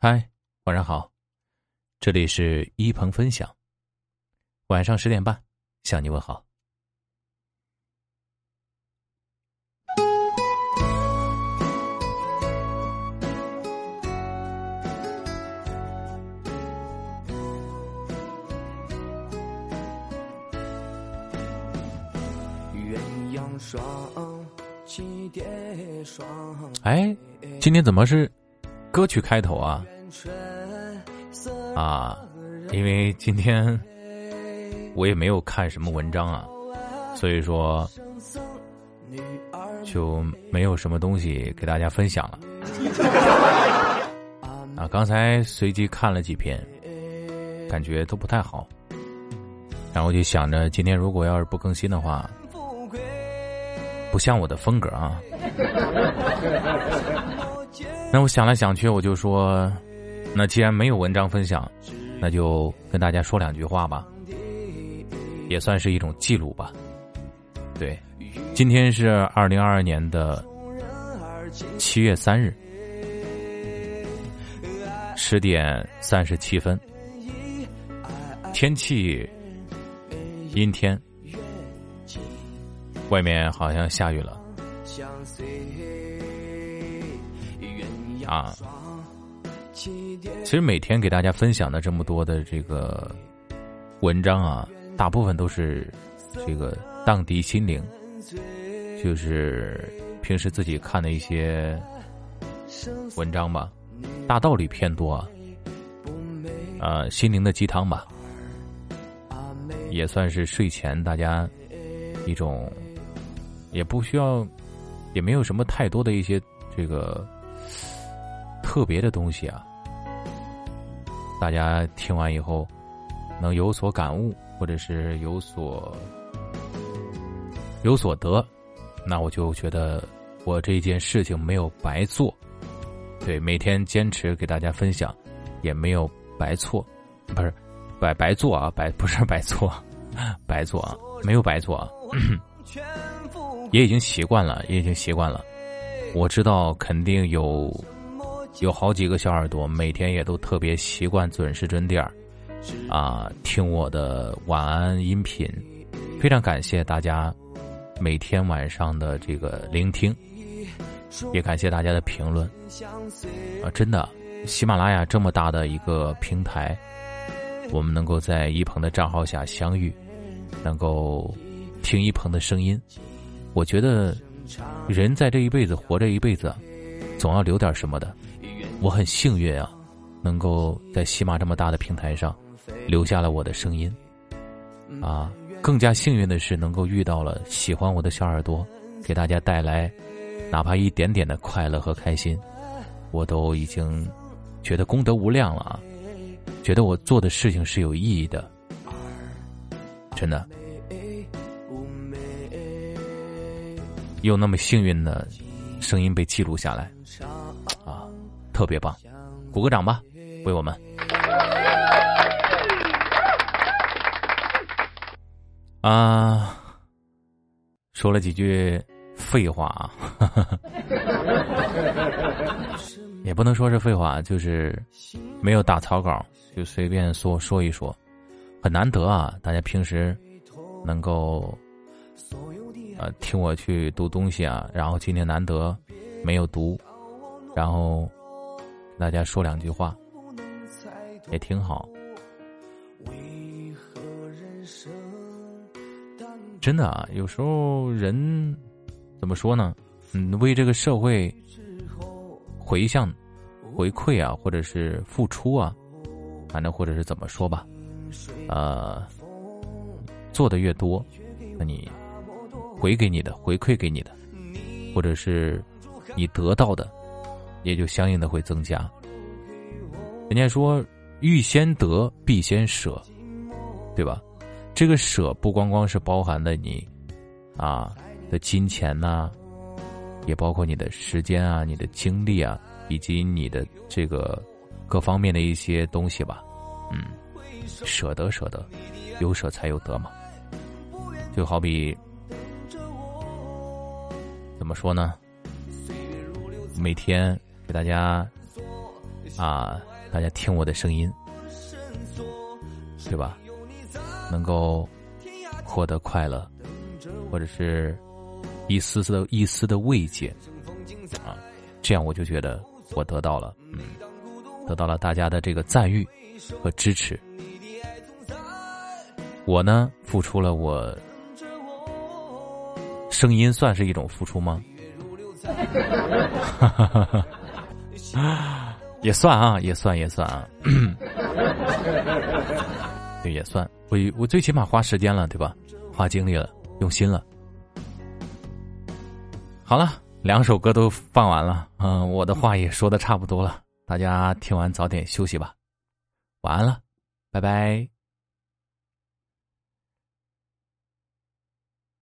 嗨，晚上好，这里是一鹏分享。晚上十点半向你问好。鸳鸯双栖蝶双。哎，今天怎么是歌曲开头啊？啊，因为今天我也没有看什么文章啊，所以说就没有什么东西给大家分享了。啊，刚才随机看了几篇，感觉都不太好，然后就想着今天如果要是不更新的话，不像我的风格啊。那我想来想去，我就说，那既然没有文章分享，那就跟大家说两句话吧，也算是一种记录吧。对，今天是二零二二年的七月三日，十点三十七分，天气阴天，外面好像下雨了。啊，其实每天给大家分享的这么多的这个文章啊，大部分都是这个荡涤心灵，就是平时自己看的一些文章吧，大道理偏多，啊，心灵的鸡汤吧，也算是睡前大家一种，也不需要，也没有什么太多的一些这个。特别的东西啊，大家听完以后能有所感悟，或者是有所有所得，那我就觉得我这件事情没有白做。对，每天坚持给大家分享，也没有白错，不是白白做啊，白不是白做，白做啊，没有白做啊，也已经习惯了，也已经习惯了。我知道肯定有。有好几个小耳朵，每天也都特别习惯准时准点儿，啊，听我的晚安音频，非常感谢大家每天晚上的这个聆听，也感谢大家的评论，啊，真的，喜马拉雅这么大的一个平台，我们能够在一鹏的账号下相遇，能够听一鹏的声音，我觉得人在这一辈子活这一辈子，总要留点什么的。我很幸运啊，能够在喜马这么大的平台上留下了我的声音，啊，更加幸运的是能够遇到了喜欢我的小耳朵，给大家带来哪怕一点点的快乐和开心，我都已经觉得功德无量了啊，觉得我做的事情是有意义的，真的，又那么幸运的声音被记录下来。特别棒，鼓个掌吧，为我们。啊，说了几句废话啊，也不能说是废话，就是没有打草稿，就随便说说一说，很难得啊！大家平时能够啊听我去读东西啊，然后今天难得没有读，然后。大家说两句话，也挺好。真的啊，有时候人怎么说呢？嗯，为这个社会回向、回馈啊，或者是付出啊，反正或者是怎么说吧，呃，做的越多，那你回给你的、回馈给你的，或者是你得到的。也就相应的会增加。人家说，欲先得，必先舍，对吧？这个舍不光光是包含了你啊的金钱呐，也包括你的时间啊、你的精力啊，以及你的这个各方面的一些东西吧。嗯，舍得舍得，有舍才有得嘛。就好比怎么说呢？每天。给大家啊，大家听我的声音，对吧？能够获得快乐，或者是一丝丝的一丝的慰藉啊，这样我就觉得我得到了，嗯，得到了大家的这个赞誉和支持。我呢，付出了我声音，算是一种付出吗？哈哈哈哈也算啊，也算，也算啊。对，也算。我我最起码花时间了，对吧？花精力了，用心了。好了，两首歌都放完了，嗯，我的话也说的差不多了，大家听完早点休息吧，晚安了，拜拜。